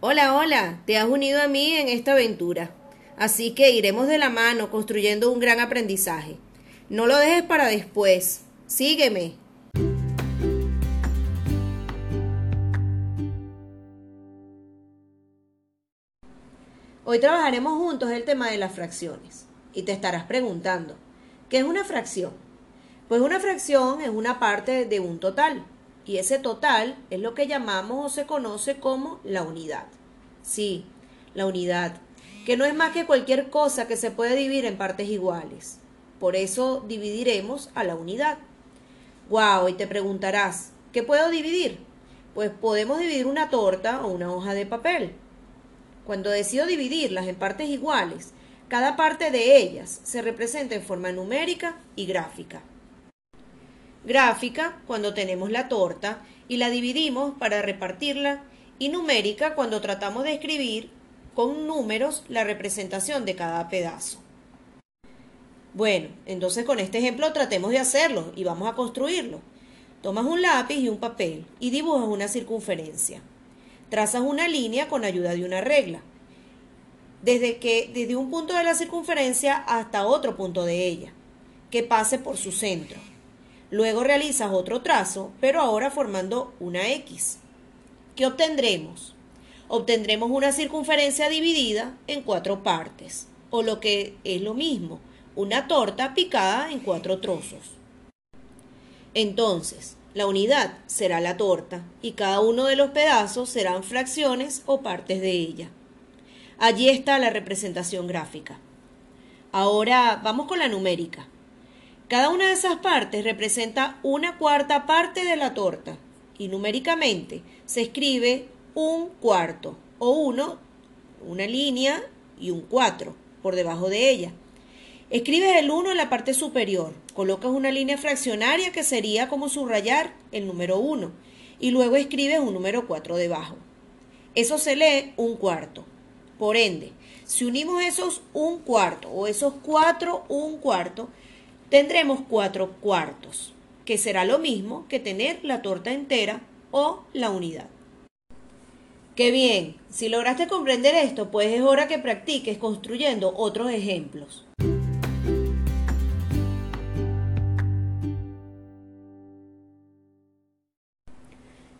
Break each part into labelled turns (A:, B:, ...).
A: Hola, hola, te has unido a mí en esta aventura. Así que iremos de la mano construyendo un gran aprendizaje. No lo dejes para después. Sígueme. Hoy trabajaremos juntos el tema de las fracciones. Y te estarás preguntando, ¿qué es una fracción? Pues una fracción es una parte de un total. Y ese total es lo que llamamos o se conoce como la unidad. Sí, la unidad, que no es más que cualquier cosa que se puede dividir en partes iguales. Por eso dividiremos a la unidad. Wow, y te preguntarás, ¿qué puedo dividir? Pues podemos dividir una torta o una hoja de papel. Cuando decido dividirlas en partes iguales, cada parte de ellas se representa en forma numérica y gráfica. Gráfica cuando tenemos la torta y la dividimos para repartirla y numérica cuando tratamos de escribir con números la representación de cada pedazo. Bueno, entonces con este ejemplo tratemos de hacerlo y vamos a construirlo. Tomas un lápiz y un papel y dibujas una circunferencia. Trazas una línea con ayuda de una regla. Desde que desde un punto de la circunferencia hasta otro punto de ella, que pase por su centro. Luego realizas otro trazo, pero ahora formando una X. ¿Qué obtendremos? Obtendremos una circunferencia dividida en cuatro partes, o lo que es lo mismo, una torta picada en cuatro trozos. Entonces, la unidad será la torta y cada uno de los pedazos serán fracciones o partes de ella. Allí está la representación gráfica. Ahora vamos con la numérica. Cada una de esas partes representa una cuarta parte de la torta y numéricamente se escribe un cuarto o uno, una línea y un cuatro por debajo de ella. Escribes el 1 en la parte superior, colocas una línea fraccionaria que sería como subrayar el número 1 y luego escribes un número 4 debajo. Eso se lee un cuarto. Por ende, si unimos esos un cuarto o esos cuatro un cuarto, tendremos cuatro cuartos que será lo mismo que tener la torta entera o la unidad. Qué bien, si lograste comprender esto, pues es hora que practiques construyendo otros ejemplos.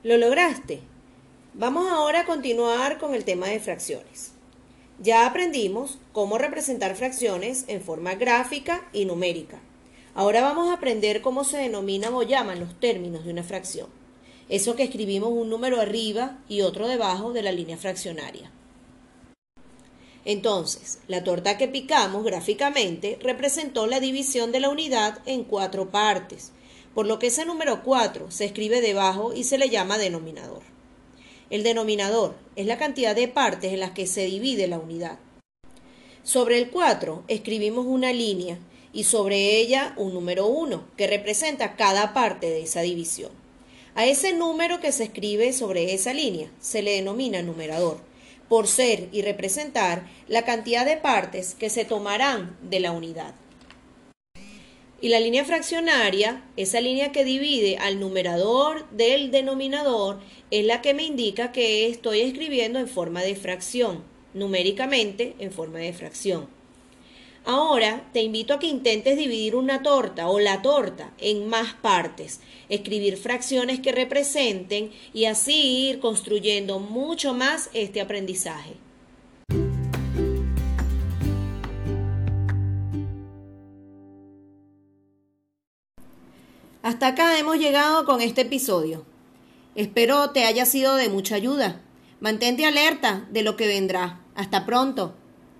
A: ¿Lo lograste? Vamos ahora a continuar con el tema de fracciones. Ya aprendimos cómo representar fracciones en forma gráfica y numérica. Ahora vamos a aprender cómo se denominan o llaman los términos de una fracción. Eso que escribimos un número arriba y otro debajo de la línea fraccionaria. Entonces, la torta que picamos gráficamente representó la división de la unidad en cuatro partes, por lo que ese número 4 se escribe debajo y se le llama denominador. El denominador es la cantidad de partes en las que se divide la unidad. Sobre el 4 escribimos una línea y sobre ella un número 1, que representa cada parte de esa división. A ese número que se escribe sobre esa línea se le denomina numerador, por ser y representar la cantidad de partes que se tomarán de la unidad. Y la línea fraccionaria, esa línea que divide al numerador del denominador, es la que me indica que estoy escribiendo en forma de fracción, numéricamente en forma de fracción. Ahora te invito a que intentes dividir una torta o la torta en más partes, escribir fracciones que representen y así ir construyendo mucho más este aprendizaje. Hasta acá hemos llegado con este episodio. Espero te haya sido de mucha ayuda. Mantente alerta de lo que vendrá. Hasta pronto.